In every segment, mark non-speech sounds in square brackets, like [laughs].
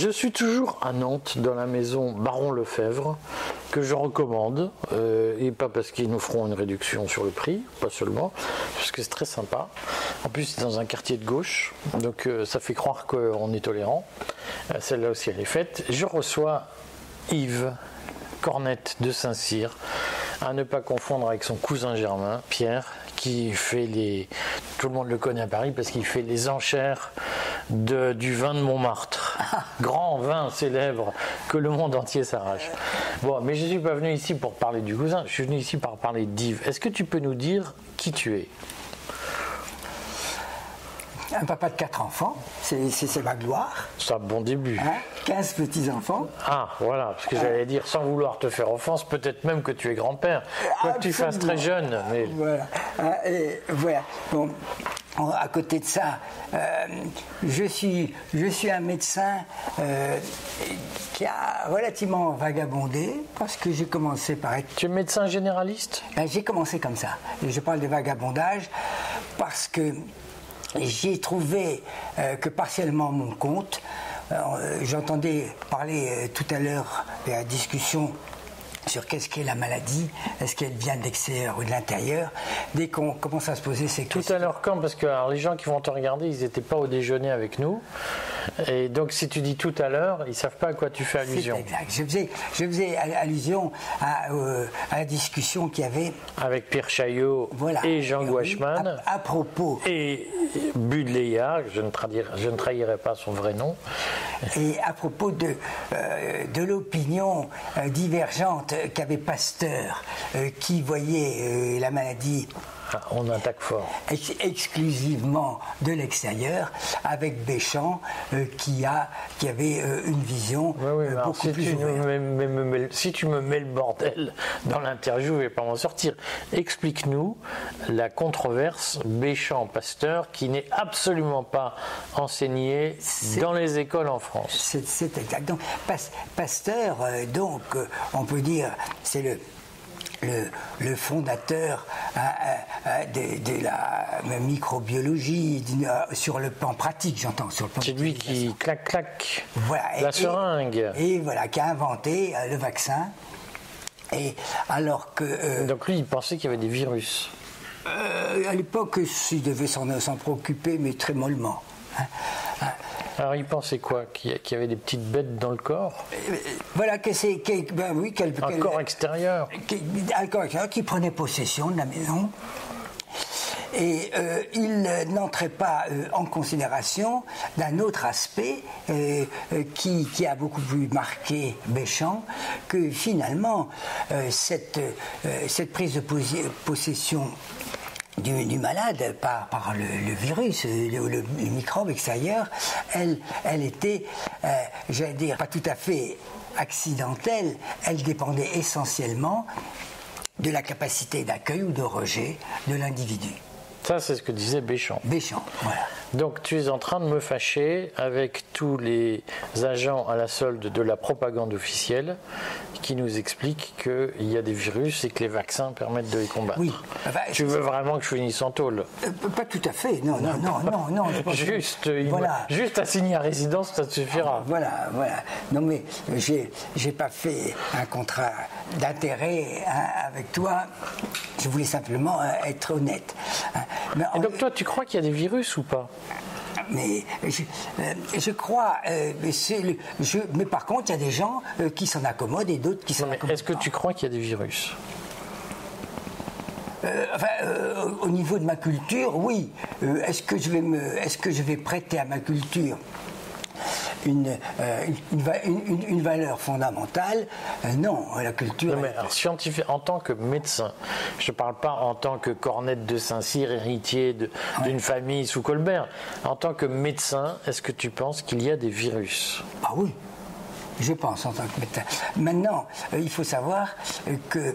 Je suis toujours à Nantes, dans la maison Baron Lefebvre, que je recommande, euh, et pas parce qu'ils nous feront une réduction sur le prix, pas seulement, parce que c'est très sympa. En plus, c'est dans un quartier de gauche, donc euh, ça fait croire qu'on est tolérant. Euh, Celle-là aussi, elle est faite. Je reçois Yves Cornette de Saint-Cyr, à ne pas confondre avec son cousin germain, Pierre, qui fait les. Tout le monde le connaît à Paris parce qu'il fait les enchères de- du vin de Montmartre. Grand vin célèbre que le monde entier s'arrache. Bon, mais je ne suis pas venu ici pour parler du cousin, je suis venu ici pour parler d'Yves. Est-ce que tu peux nous dire qui tu es? Un papa de quatre enfants, c'est ma gloire. C'est un bon début. Hein 15 petits-enfants. Ah, voilà, parce que j'allais dire, sans vouloir te faire offense, peut-être même que tu es grand-père. Quoi que tu fasses très jeune, mais Voilà. Hein, et voilà. Bon, à côté de ça, euh, je, suis, je suis un médecin euh, qui a relativement vagabondé parce que j'ai commencé par être tu es médecin généraliste? Ben, J'ai commencé comme ça. Et je parle de vagabondage parce que j'ai trouvé euh, que partiellement mon compte, euh, j'entendais parler euh, tout à l'heure de la discussion sur qu'est-ce qu'est la maladie, est-ce qu'elle vient de l'extérieur ou de l'intérieur. Dès qu'on commence à se poser ces Tout questions. à l'heure quand? Parce que alors, les gens qui vont te regarder, ils n'étaient pas au déjeuner avec nous. Et donc si tu dis tout à l'heure, ils savent pas à quoi tu fais allusion. exact. Je faisais, je faisais allusion à, euh, à la discussion qu'il y avait Avec Pierre Chaillot voilà, et Jean oui, Gouachman. à, à propos Et Budleia, je ne, trahirai, je ne trahirai pas son vrai nom. Et à propos de, euh, de l'opinion euh, divergente qu'avait Pasteur, euh, qui voyait la maladie on attaque fort. ex- exclusivement de l'extérieur, avec Béchamp, euh, qui, a, qui avait euh, une vision Oui, oui, euh, beaucoup si, plus tu me si tu me mets le bordel dans l'interview, je ne vais pas m'en sortir. Explique-nous la controverse Béchamp-Pasteur qui n'est absolument pas enseignée dans les écoles en France. C'est exact. Donc, Pas- Pasteur, donc, on peut dire, c'est le, le, le fondateur hein, de, de la microbiologie euh, sur le plan pratique, j'entends, sur le plan C'est lui qui clac clac Voilà, et- la et- seringue. Et, voilà, qui a inventé euh, le vaccin. Et alors que euh, Donc lui, il pensait qu'il y avait des virus. euh, à l'époque, il devait s'en s'en préoccuper, mais très mollement. hein. Alors il pensait quoi Qu'il y avait des petites bêtes dans le corps Euh, Voilà que c'est, que- ben oui, quel, Un quel- corps extérieur qui, un corps extérieur qui prenait possession de la maison. Et euh, il euh, n'entrait pas euh, en considération d'un autre aspect euh, euh, qui, qui a beaucoup plus marqué Béchamp, que finalement, euh, cette, euh, cette prise de possession du, du malade par, par le, le virus, le, le- le microbe extérieur, elle, elle était, euh, j'allais dire, pas tout à fait accidentelle, elle dépendait essentiellement de la capacité d'accueil ou de rejet de l'individu. Ça, c'est ce que disait Béchamp. Béchamp, voilà. Donc tu es en train de me fâcher avec tous les agents à la solde de la propagande officielle qui nous expliquent qu'il y a des virus et que les vaccins permettent de les combattre. Oui. Enfin, tu veux vraiment que je finisse en tôle? Euh, pas tout à fait, non, non, non, non, non. que- Juste, voilà. juste à résidence, ça te suffira. Voilà, voilà. Non mais j'ai j'ai pas fait un contrat d'intérêt hein, avec toi. Je voulais simplement euh, être honnête. hein. Mais, Et donc toi, tu crois qu'il y a des virus ou pas? Mais je, euh, je crois. euh, mais, c'est le- je- mais par contre, il y a des gens euh, qui s'en accommodent et d'autres qui s'en accommodent. Est-ce que tu crois qu'il y a des virus? Euh, enfin, euh, au niveau de ma culture, oui. Euh, est-ce que je vais me, est-ce que je vais prêter à ma culture? Une, euh, une, une va- une- une- une valeur fondamentale Euh, Non, la culture. Non, mais alors, scientifique, en tant que médecin, je ne parle pas en tant que Cornette de Saint-Cyr, héritier d'une famille sous Colbert. En tant que médecin, est-ce que tu penses qu'il y a des virus? Ah oui, je pense en tant que médecin. Maintenant, euh, il faut savoir que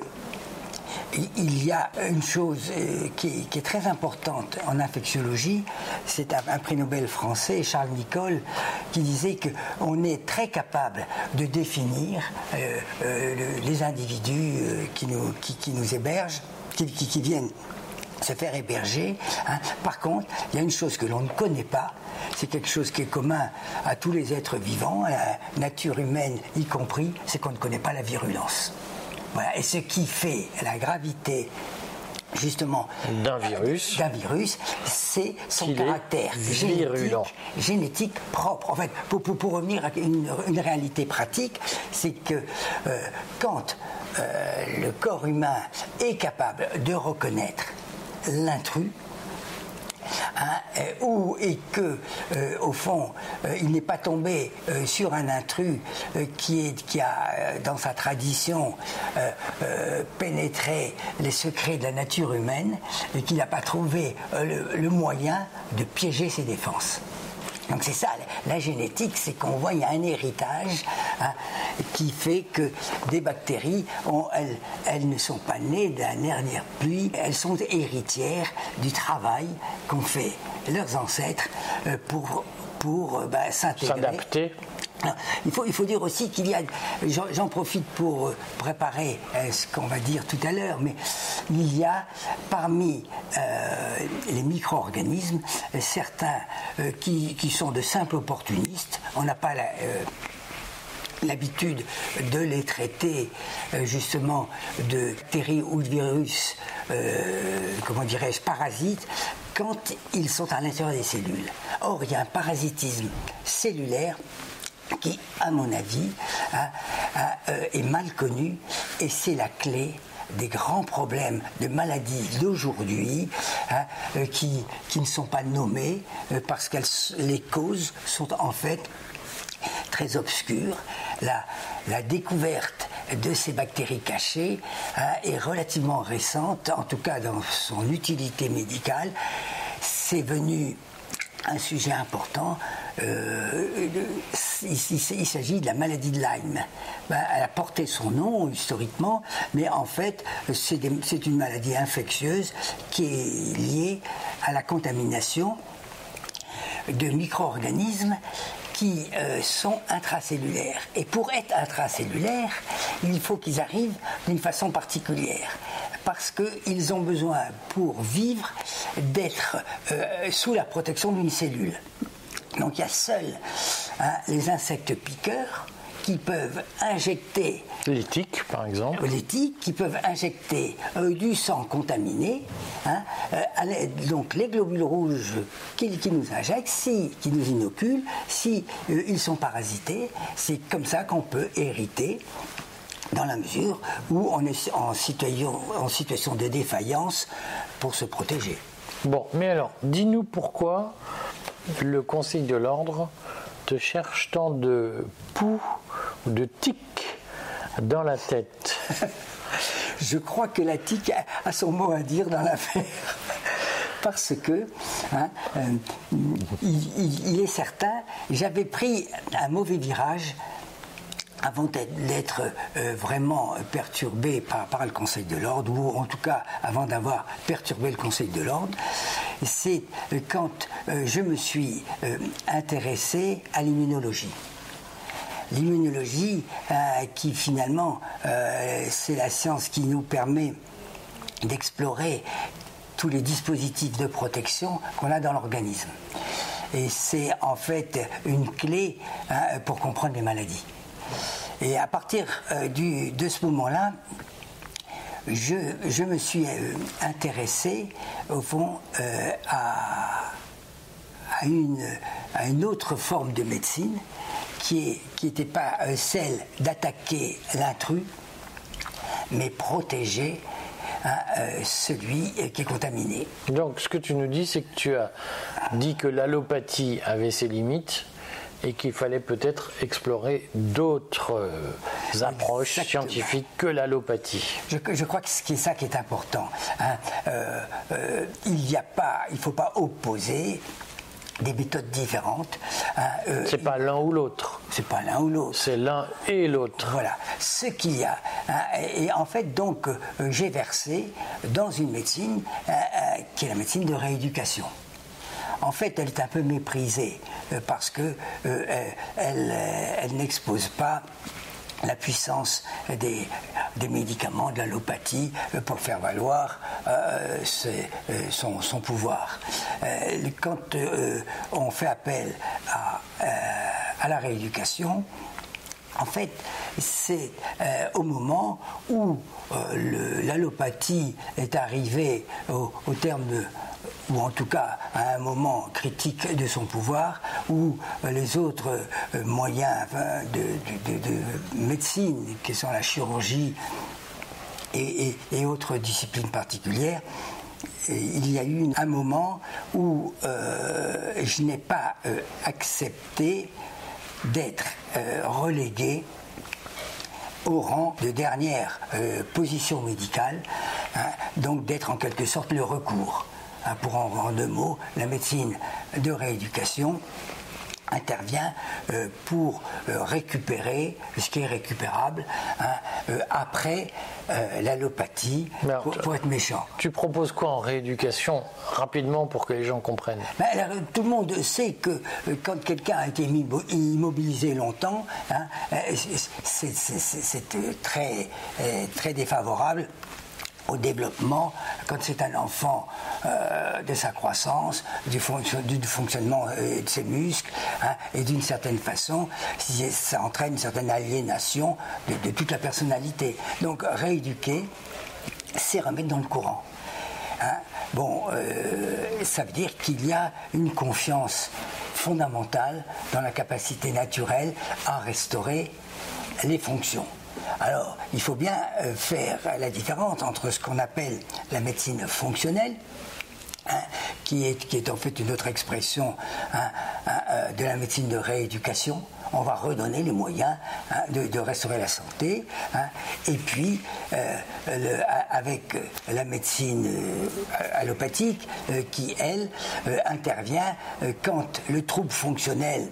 il y a une chose euh, qui, est- très importante en infectiologie, c'est un, prix Nobel français, Charles Nicole, qui disait qu'on est très capable de définir euh, euh, le- les individus qui, nous, hébergent, qui viennent se faire héberger. hein. Par contre, il y a une chose que l'on ne connaît pas, c'est quelque chose qui est commun à tous les êtres vivants, à la nature humaine y compris, c'est qu'on ne connaît pas la virulence. Voilà. Et ce qui fait la gravité justement d'un virus, d'un virus, c'est son caractère génétique, génétique, propre. En fait, pour, pour, revenir à une, réalité pratique, c'est que euh, quand euh, le corps humain est capable de reconnaître l'intrus, Hein, euh, et que euh, au fond euh, il n'est pas tombé sur un intrus qui, qui a dans sa tradition pénétré les secrets de la nature humaine et qu'il n'a pas trouvé le moyen de piéger ses défenses. Donc c'est ça, la génétique, c'est qu'on voit il y a un héritage hein, qui fait que des bactéries, elles, ne sont pas nées d'un dernier puis elles sont héritières du travail qu'ont fait leurs ancêtres euh, pour, pour euh, bah, s'intégrer. Il faut, il faut dire aussi qu'il y a, j'en profite pour euh, préparer euh, ce qu'on va dire tout à l'heure, mais il y a parmi euh, les micro-organismes certains qui, sont de simples opportunistes. On n'a pas l'habitude de les traiter justement de bactéries ou de virus, comment dirais-je, parasites, quand ils sont à l'intérieur des cellules. Or, il y a un parasitisme cellulaire qui, à mon avis, euh, est mal connu et c'est la clé des grands problèmes de maladies d'aujourd'hui hein, euh, qui, qui, ne sont pas nommés euh, parce que les causes sont en fait très obscures. La, la découverte de ces bactéries cachées hein, est relativement récente, en tout cas dans son utilité médicale. C'est venu un sujet important. Il, s'agit de la maladie de Lyme. Ben, elle a porté son nom historiquement, mais en fait, c'est une maladie infectieuse qui est liée à la contamination de micro-organismes qui euh, sont intracellulaires. Et pour être intracellulaires, il faut qu'ils arrivent d'une façon particulière parce qu'ils ont besoin, pour vivre, d'être euh, sous la protection d'une cellule. Donc il y a seuls les insectes piqueurs qui peuvent injecter. Les tiques, par exemple. Les tiques qui peuvent injecter euh, du sang contaminé. Hein, euh, donc les globules rouges qui, nous injectent, si, qui nous inoculent, si ils sont parasités, c'est comme ça qu'on peut hériter dans la mesure où on est en situation, en situation de défaillance pour se protéger. Bon, mais alors, dis-nous pourquoi le Conseil de l'ordre te cherche tant de poux ou de tiques dans la tête [laughs] Je crois que la tique a son mot à dire dans l'affaire. [laughs] Parce que, hein, euh, il, est certain, j'avais pris un mauvais virage avant d'être euh, vraiment perturbé par, le Conseil de l'ordre, ou en tout cas avant d'avoir perturbé le Conseil de l'ordre, c'est euh, quand euh, je me suis intéressé à l'immunologie. L'immunologie, qui finalement, c'est la science qui nous permet d'explorer tous les dispositifs de protection qu'on a dans l'organisme. Et c'est en fait une clé hein, pour comprendre les maladies. Et à partir euh, de ce moment-là, je, me suis euh, intéressé, au fond, euh, à, une, autre forme de médecine qui n'était pas celle d'attaquer l'intrus, mais protéger hein, celui qui est contaminé. Donc ce que tu nous dis, c'est que tu as dit que l'allopathie avait ses limites et qu'il fallait peut-être explorer d'autres euh, approches scientifiques que l'allopathie. Je, crois que c'est ça qui est important. Hein. Euh, euh, il n'y a pas, il faut pas opposer des méthodes différentes. Hein, c'est pas l'un ou l'autre. C'est pas l'un ou l'autre. C'est l'un et l'autre. Voilà, ce qu'il y a. Hein. et, en fait, donc, j'ai versé dans une médecine qui est la médecine de rééducation en fait, elle est un peu méprisée euh, parce que euh, elle, n'expose pas la puissance des, médicaments, de l'allopathie, euh, pour faire valoir euh, euh, son, pouvoir. quand on fait appel à, à la rééducation, en fait, c'est au moment où l'allopathie est arrivée au, au terme de ou en tout cas à un moment critique de son pouvoir, où euh, les autres euh, moyens de, médecine, qui sont la chirurgie et, autres disciplines particulières, il y a eu un moment où euh, je n'ai pas accepté d'être relégué au rang de dernière position médicale, hein, donc d'être en quelque sorte le recours. Hein, pour en, en deux mots, la médecine de rééducation intervient euh, pour euh, récupérer ce qui est récupérable hein, euh, après l'allopathie, pour, être méchant. Tu proposes quoi en rééducation rapidement pour que les gens comprennent? Ben, Tout le monde sait que quand quelqu'un a été immobilisé longtemps, hein, c'est très, très défavorable au développement quand c'est un enfant euh, de sa croissance, du, fonctionnement euh, de ses muscles, hein, et d'une certaine façon, ça entraîne une certaine aliénation de, toute la personnalité. Donc rééduquer, c'est remettre dans le courant. Hein. Bon, euh, ça veut dire qu'il y a une confiance fondamentale dans la capacité naturelle à restaurer les fonctions. Alors, il faut bien euh, faire la différence entre ce qu'on appelle la médecine fonctionnelle, hein, qui, est, en fait une autre expression hein, hein, euh, de la médecine de rééducation. On va redonner les moyens de, restaurer la santé. et puis, euh, avec la médecine allopathique, qui, elle, intervient quand le trouble fonctionnel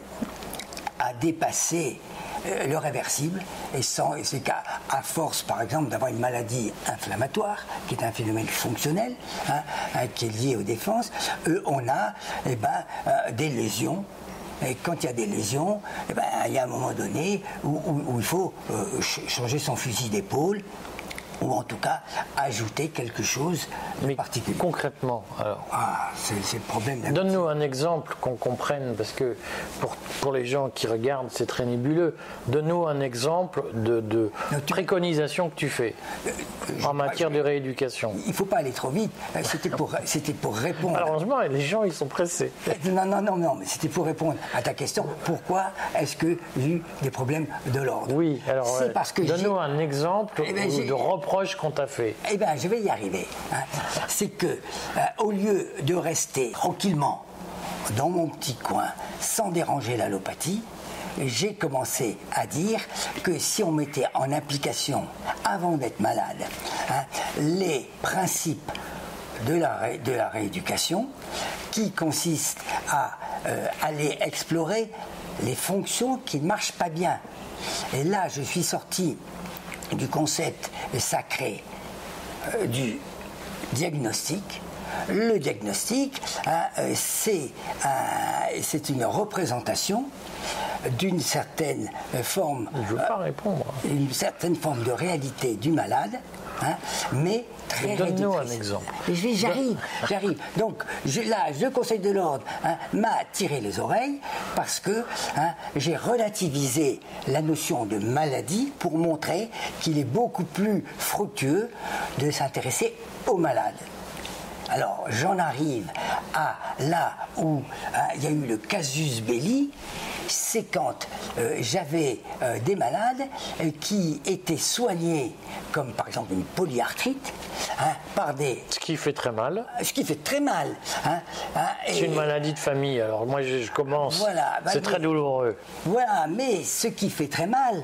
a dépassé le réversible, et, sans, et c'est qu'à à force, par exemple, d'avoir une maladie inflammatoire, qui est un phénomène fonctionnel, hein, hein, qui est lié aux défenses, euh, on a eh ben, euh, des lésions. Et quand il y a des lésions, eh ben, il y a un moment donné où, il faut changer son fusil d'épaule ou en tout cas ajouter quelque chose de particulier. Concrètement, alors. Ah, c'est le problème. Donne-nous un exemple qu'on comprenne, parce que pour, pour les gens qui regardent, c'est très nébuleux. Donne-nous un exemple de, préconisation que tu fais euh, en matière de rééducation. Il ne faut pas aller trop vite. Euh, c'était pour, c'était pour répondre. Malheureusement, les gens, ils sont pressés. Euh, non, non, non, non, mais c'était pour répondre à ta question. Pourquoi est-ce qu'il y a eu des problèmes de l'ordre? Oui, alors, parce que donne-nous un exemple eh ben, de qu'on fait Eh bien, je vais y arriver. Hein. C'est que, euh, au lieu de rester tranquillement dans mon petit coin sans déranger l'allopathie, j'ai commencé à dire que si on mettait en application, avant d'être malade, hein, les principes de la, de la rééducation, qui consistent à euh, aller explorer les fonctions qui ne marchent pas bien. Et là, je suis sorti du concept sacré euh, du diagnostic. Le diagnostic, hein, euh, c'est une représentation d'une certaine forme, une certaine forme de réalité du malade, hein, mais Donne-nous un exemple. J'arrive, j'arrive. Donc là, le Conseil de l'ordre hein, m'a tiré les oreilles parce que hein, j'ai relativisé la notion de maladie pour montrer qu'il est beaucoup plus fructueux de s'intéresser aux malades. Alors j'en arrive à là où hein, il y a eu le casus belli, c'est quand euh, j'avais euh, des malades euh, qui étaient soignés, comme par exemple une polyarthrite, hein, par des... Ce qui fait très mal. Ce qui fait très mal. Hein, hein, c'est une maladie de famille, alors moi je, commence. Voilà, bah, c'est très douloureux. Voilà, mais ce qui fait très mal,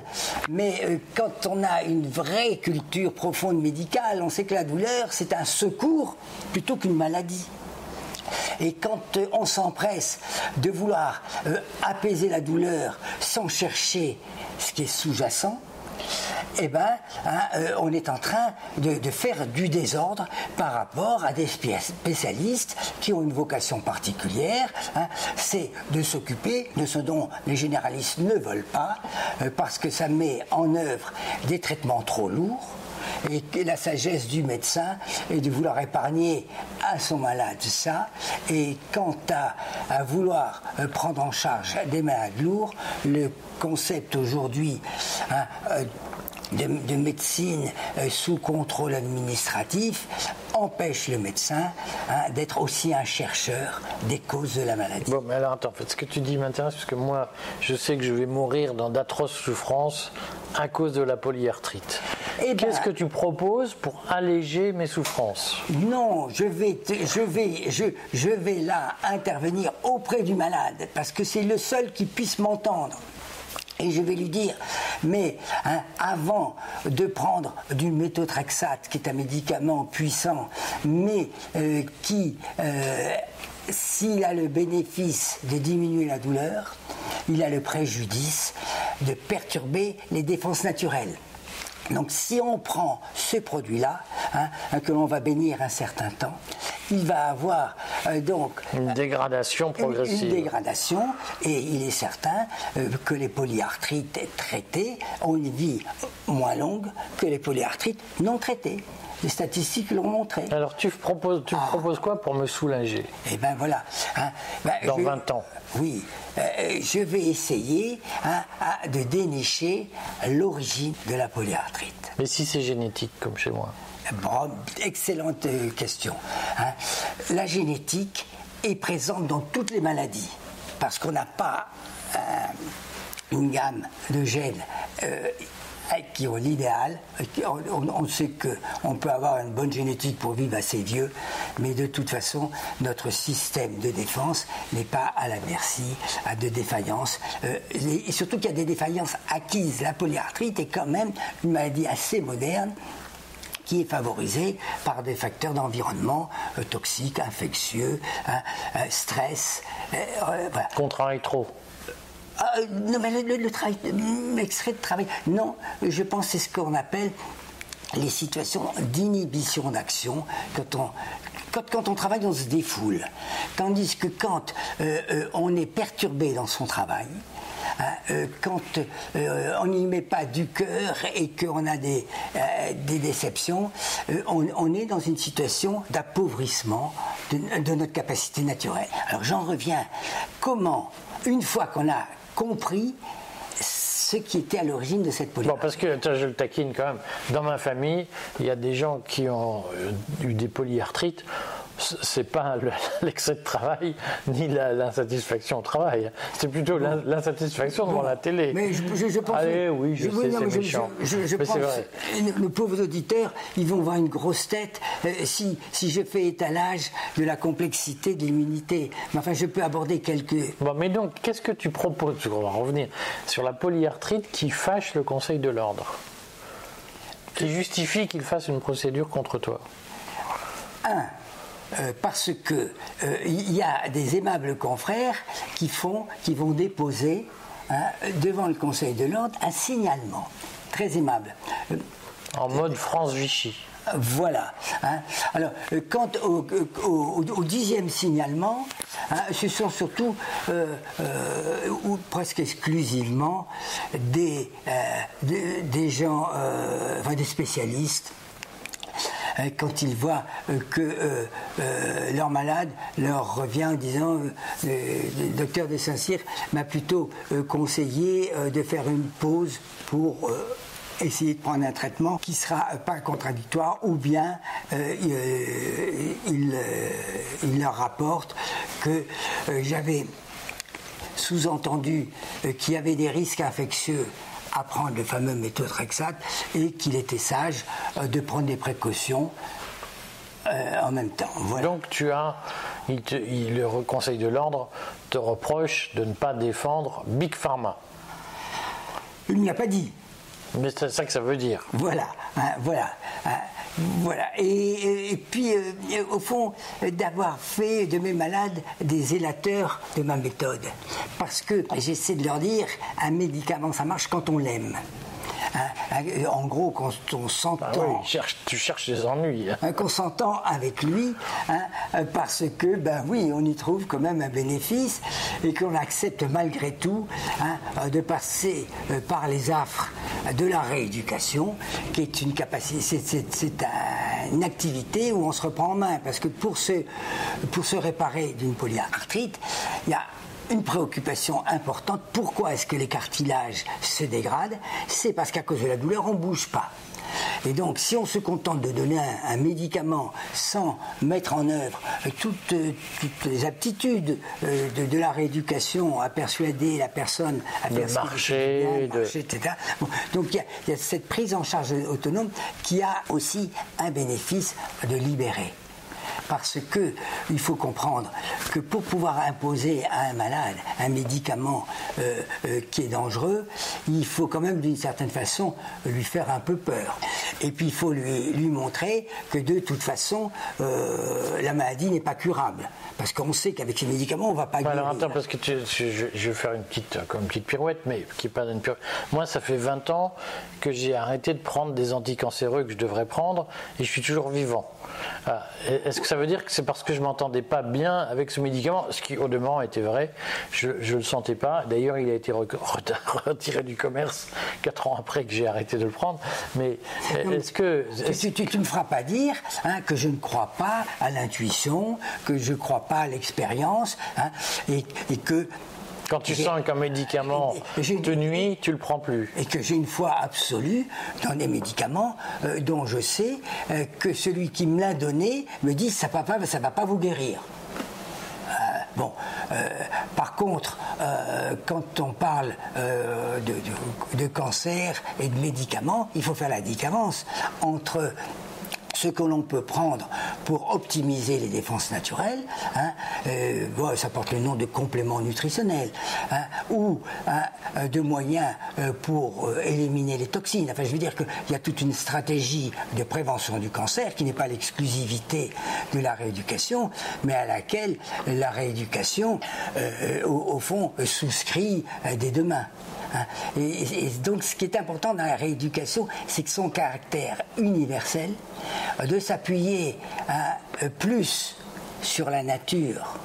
mais quand on a une vraie culture profonde médicale, on sait que la douleur, c'est un secours plutôt qu'une maladie. Et quand euh, on s'empresse de vouloir euh, apaiser la douleur sans chercher ce qui est sous-jacent, eh ben, hein, euh, on est en train de, faire du désordre par rapport à des spécialistes qui ont une vocation particulière. Hein. c'est de s'occuper de ce dont les généralistes ne veulent pas, parce que ça met en œuvre des traitements trop lourds et la sagesse du médecin est de vouloir épargner à son malade ça. Et quant à, vouloir euh, prendre en charge des malades lourds, le concept aujourd'hui hein, euh, de, médecine euh, sous contrôle administratif empêche le médecin hein, d'être aussi un chercheur des causes de la maladie. Bon, mais alors attends, en fait, ce que tu dis m'intéresse parce que moi, je sais que je vais mourir dans d'atroces souffrances à cause de la polyarthrite. Eh ben, Qu'est-ce que tu proposes pour alléger mes souffrances? Non, je vais, je, vais, je, je vais là intervenir auprès du malade parce que c'est le seul qui puisse m'entendre. Et je vais lui dire, mais hein, avant de prendre du méthotrexate, qui est un médicament puissant, mais euh, qui, euh, s'il a le bénéfice de diminuer la douleur, il a le préjudice de perturber les défenses naturelles. Donc si on prend ce produit-là, hein, que l'on va bénir un certain temps, il va avoir euh, donc une dégradation progressive. Une, dégradation, et il est certain euh, que les polyarthrites traitées ont une vie moins longue que les polyarthrites non traitées. Les statistiques l'ont montré. Alors tu proposes, tu ah. proposes quoi pour me soulager? Eh bien voilà. Hein, ben, Dans 20 ans. Oui, euh, je vais essayer hein, de dénicher l'origine de la polyarthrite. Mais si c'est génétique comme chez moi Bon, excellente euh, question. Hein. La génétique est présente dans toutes les maladies parce qu'on n'a pas euh, une gamme de gènes qui ont l'idéal. On, sait qu'on peut avoir une bonne génétique pour vivre assez vieux, mais de toute façon, notre système de défense n'est pas à la merci de défaillances. Euh, et surtout qu'il y a des défaillances acquises. La polyarthrite est quand même une maladie assez moderne qui est favorisée par des facteurs d'environnement euh, toxiques, infectieux, hein, euh, stress. Voilà. trop. Euh, non, mais le, travail, l'extrait de travail, non, je pense c'est ce qu'on appelle les situations d'inhibition d'action quand on, quand, on travaille, on se défoule. Tandis que quand euh, euh, on est perturbé dans son travail, hein, quand on n'y met pas du cœur et qu'on a des, des déceptions, on, est dans une situation d'appauvrissement de notre capacité naturelle. Alors j'en reviens. Comment, une fois qu'on a compris ce qui était à l'origine de cette polyarthrite. Bon, parce que je le taquine quand même. Dans ma famille, il y a des gens qui ont euh, eu des polyarthrites c'est pas [laughs] l'excès de travail ni l'insatisfaction au travail. C'est plutôt l'insatisfaction devant la télé. Mais je, pense. Allez, oui, je, sais, c'est méchant. Je, pense que nos pauvres auditeurs, ils vont voir une grosse tête euh, si, si je fais étalage de la complexité de l'immunité. Mais enfin, je peux aborder quelques. Bon, mais donc, qu'est-ce que tu proposes? On va revenir sur la polyarthrite qui fâche le Conseil de l'ordre, qui justifie qu'il fasse une procédure contre toi. Un, euh, parce que euh, il y a des aimables confrères qui font, qui vont déposer hein, devant le Conseil de l'ordre un signalement très aimable. En mode France Vichy. Voilà. Hein. Alors, quant au, dixième signalement, hein, ce sont surtout, euh, ou presque exclusivement, des, des, gens, enfin des spécialistes quand ils voient euh, que euh, euh, leur malade leur revient en disant le docteur de Saint-Cyr m'a plutôt conseillé de faire une pause pour essayer de prendre un traitement qui sera pas contradictoire ou bien il, leur rapporte que j'avais sous-entendu qu'il y avait des risques infectieux à prendre le fameux méthotrexate et qu'il était sage euh, de prendre des précautions euh, en même temps. Donc tu as, le Conseil de l'ordre te reproche de ne pas défendre Big Pharma. Il n'y a pas dit. Mais c'est ça que ça veut dire. Voilà, hein, voilà. Hein. Voilà. Et, puis, euh, au fond, d'avoir fait de mes malades des élateurs de ma méthode. Parce que j'essaie de leur dire, un médicament, ça marche quand on l'aime. Hein, en gros, quand on s'entend. Ah tu cherches des ennuis. Hein, qu'on s'entend avec lui, parce que, ben oui, on y trouve quand même un bénéfice et qu'on accepte malgré tout de passer euh, par les affres de la rééducation, qui est une capacité, c'est une activité où on se reprend en main, parce que pour se, pour se réparer d'une polyarthrite, il y a une préoccupation importante. Pourquoi est-ce que les cartilages se dégradent? C'est parce qu'à cause de la douleur, on ne bouge pas. Et donc, si on se contente de donner un, médicament sans mettre en œuvre toutes, les aptitudes euh, de, la rééducation à persuader la personne à de marcher, de... etc. donc, il y, a cette prise en charge autonome qui a aussi un bénéfice de libérer parce que il faut comprendre que pour pouvoir imposer à un malade un médicament euh, euh, qui est dangereux, il faut quand même d'une certaine façon lui faire un peu peur. Et puis il faut lui, lui montrer que de toute façon, euh, la maladie n'est pas curable. Parce qu'on sait qu'avec ces médicaments, on ne va pas. Alors attends, parce que je, vais faire une petite, comme une petite pirouette, mais qui n'est pas une pirouette. Moi, ça fait 20 ans que j'ai arrêté de prendre des anticancéreux que je devrais prendre et je suis toujours vivant. Ah, est-ce que ça veut dire que c'est parce que je m'entendais pas bien avec ce médicament, ce qui au demeurant était vrai, je ne le sentais pas. D'ailleurs, il a été retiré du commerce quatre ans après que j'ai arrêté de le prendre. Mais est-ce que tu, ne me feras pas dire hein, que je ne crois pas à l'intuition, que je ne crois pas à l'expérience, hein, et que quand tu sens qu'un médicament te nuit, tu le prends plus. Et que j'ai une foi absolue dans des médicaments euh, dont je sais euh, que celui qui me l'a donné me dit ça ne va, ça va pas vous guérir. Euh, bon, par contre, quand on parle de, de, cancer et de médicaments, il faut faire la différence entre ce que l'on peut prendre pour optimiser les défenses naturelles, hein, euh, ça porte le nom de complément nutritionnel, hein, ou hein, euh, de moyens euh, pour éliminer les toxines. Enfin, je veux dire qu'il y a toute une stratégie de prévention du cancer qui n'est pas l'exclusivité de la rééducation, mais à laquelle la rééducation, au, fond, souscrit des deux. Et, donc, ce qui est important dans la rééducation, c'est que son caractère universel, de s'appuyer euh, plus sur la nature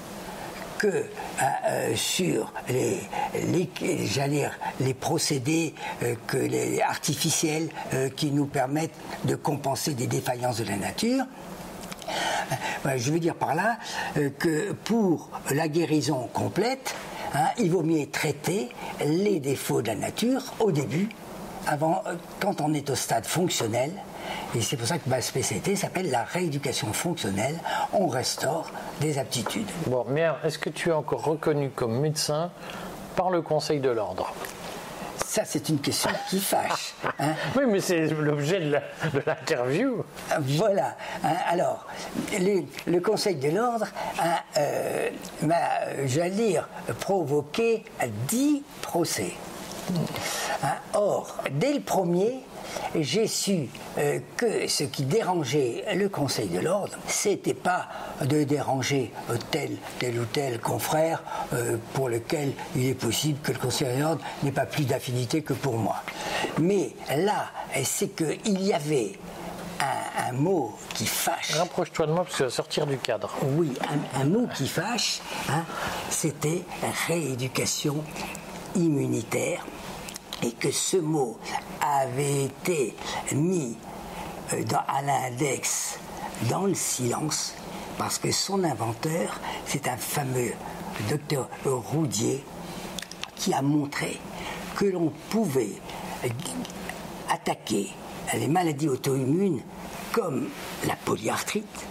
que euh, euh, sur les, les, les procédés que les artificiels qui nous permettent de compenser des défaillances de la nature. Je veux dire par là que pour la guérison complète, Hein, il vaut mieux traiter les défauts de la nature au début, avant, euh, quand on est au stade fonctionnel. Et c'est pour ça que ma spécialité s'appelle la rééducation fonctionnelle. On restaure des aptitudes. Bon, mais est-ce que tu es encore reconnu comme médecin par le Conseil de l'ordre? Ça, c'est une question qui fâche. Hein. [laughs] Oui, mais c'est l'objet de l'interview. Voilà. Hein. Alors, le, Conseil de l'ordre a, euh, j'allais dire, provoqué dix procès. Hein. Or, dès le premier, j'ai su euh, que ce qui dérangeait le Conseil de l'ordre, c'était pas de déranger tel, tel ou tel confrère euh, pour lequel il est possible que le Conseil de l'ordre n'ait pas plus d'affinité que pour moi. Mais là, c'est qu'il y avait un, mot qui fâche. Rapproche-toi de moi parce que sortir du cadre. Oui, un, mot qui fâche, hein, c'était rééducation immunitaire et que ce mot avait été mis euh, à l'index dans le silence parce que son inventeur, c'est un fameux docteur Roudier qui a montré que l'on pouvait attaquer les maladies auto-immunes comme la polyarthrite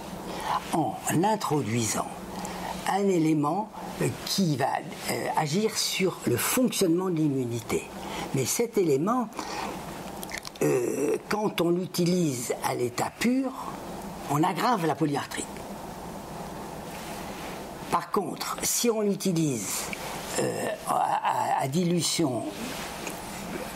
en introduisant un élément qui va euh, agir sur le fonctionnement de l'immunité. Mais cet élément, euh, quand on l'utilise à l'état pur, on aggrave la polyarthrite. Par contre, si on l'utilise euh, à, dilution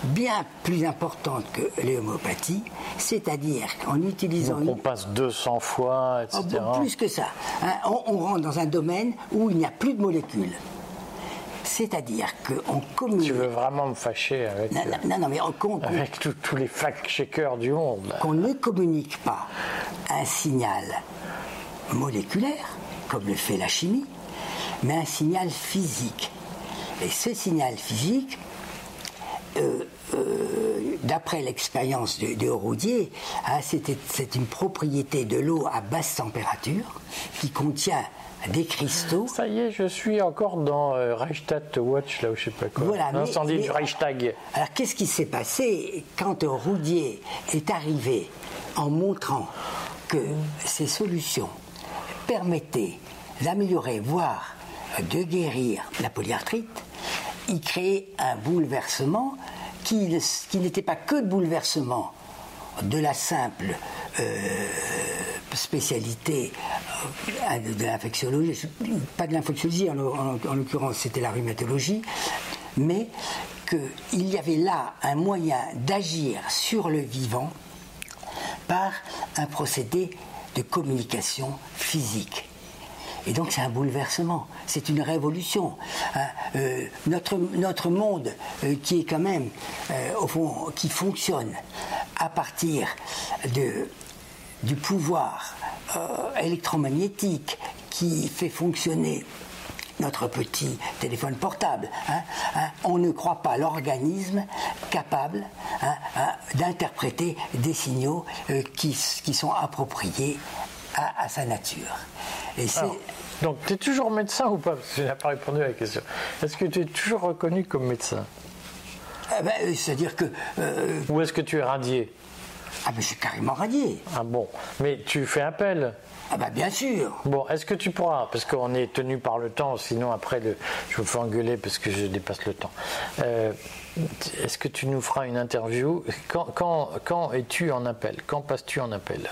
bien plus importante que l'homéopathie, c'est-à-dire qu'en utilisant... on passe 200 fois, etc. plus que ça. Hein, on rentre dans un domaine où il n'y a plus de molécules. C'est-à-dire qu'on communique. Tu veux vraiment me fâcher avec, non, non, non, mais on, on, avec tous les fact-checkers du monde. Qu'on ne communique pas un signal moléculaire, comme le fait la chimie, mais un signal physique. Et ce signal physique, euh, euh, d'après l'expérience de, de Roudier, hein, c'est une propriété de l'eau à basse température qui contient des cristaux. Ça y est, je suis encore dans euh, Reichstag Watch, là, où je sais pas quoi. Voilà, L'incendie du Reichstag. Alors qu'est-ce qui s'est passé quand Roudier est arrivé en montrant que ces solutions permettaient d'améliorer, voire de guérir la polyarthrite Il créait un bouleversement qui, n'était pas que le bouleversement de la simple euh, spécialité euh, de l'infectiologie, pas de l'infectiologie en l'occurrence c'était la rhumatologie, mais qu'il y avait là un moyen d'agir sur le vivant par un procédé de communication physique. Et donc c'est un bouleversement, c'est une révolution. hein. Euh, notre, notre monde euh, qui est quand même, euh, au fond, qui fonctionne à partir de, du pouvoir électromagnétique qui fait fonctionner notre petit téléphone portable. hein, hein, on ne croit pas l'organisme capable d'interpréter des signaux qui, qui sont appropriés à, sa nature. Donc, tu es toujours médecin ou pas? Parce que je n'ai pas répondu à la question. Est-ce que tu es toujours reconnu comme médecin? Ah ben, C'est-à-dire que. euh, Ou est-ce que tu es radié? Ah ben, je suis carrément radié. Ah bon, mais tu fais appel? Ah ben, bien sûr. Bon, est-ce que tu pourras, parce qu'on est tenu par le temps, sinon après le, je me fais engueuler parce que je dépasse le temps. Euh, est-ce que tu nous feras une interview? Quand, quand, quand es-tu en appel? Quand passes-tu en appel?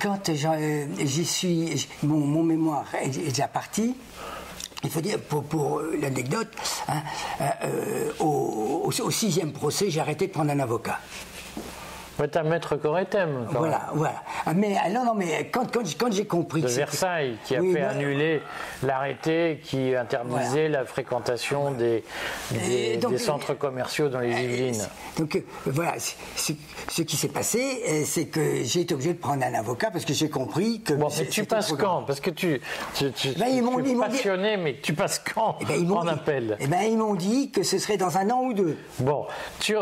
Quand euh, j'y suis, mon, mon mémoire est, déjà parti, il faut dire, pour, euh, l'anecdote, hein, euh, au sixième procès, j'ai arrêté de prendre un avocat. Ouais, T'as maître même, Voilà, voilà. Mais ah, non, non, mais quand, quand, quand j'ai compris de Versailles, qui a Oui, fait mais- annuler l'arrêté qui interdisait la fréquentation des, des, Et donc, des centres commerciaux dans les Yvelines. Donc euh, voilà, ce, qui s'est passé, euh, c'est que j'ai été obligé de prendre un avocat parce que j'ai compris que. Bon, mais tu passes quand? Parce que tu, tu, tu, Ben, ils tu m'ont- es dit- passionné, mais tu passes quand Eh ben, ils en dit- appel? Eh ben, ils m'ont dit que ce serait dans un an ou deux. Bon, tu-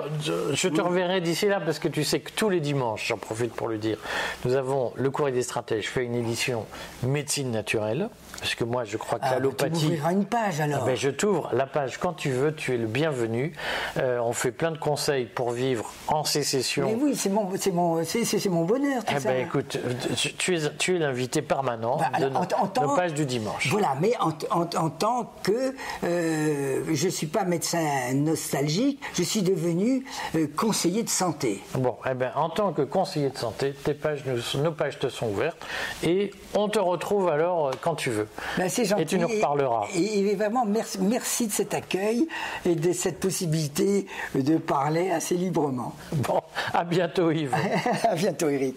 je te reverrai d'ici là parce que tu sais tous les dimanches, j'en profite pour le dire, nous avons le courrier des stratèges fait une édition médecine naturelle, parce que moi je crois que Ah, tu l'allopathie. m'ouvriras une page alors. Ah ben, je t'ouvre la page quand tu veux, tu es le bienvenu. Euh, on fait plein de conseils pour vivre en sécession. Mais oui, c'est mon, mon, mon bonheur. Tout Eh ça. ben écoute, tu- tu es, tu es l'invité permanent Bah, de alors, nos, en- en tant- nos pages du dimanche. Voilà, mais en, en- en tant que euh, je suis pas médecin nostalgique, je suis devenu euh, conseiller de santé. Bon, eh ben, en tant que conseiller de santé, tes pages, nos pages te sont ouvertes et on te retrouve alors quand tu veux. Ben, c'est gentil. Et tu nous reparleras. Et, et vraiment, merci, merci de cet accueil et de cette possibilité de parler assez librement. Bon, à bientôt Yves. [laughs] à bientôt, Eric.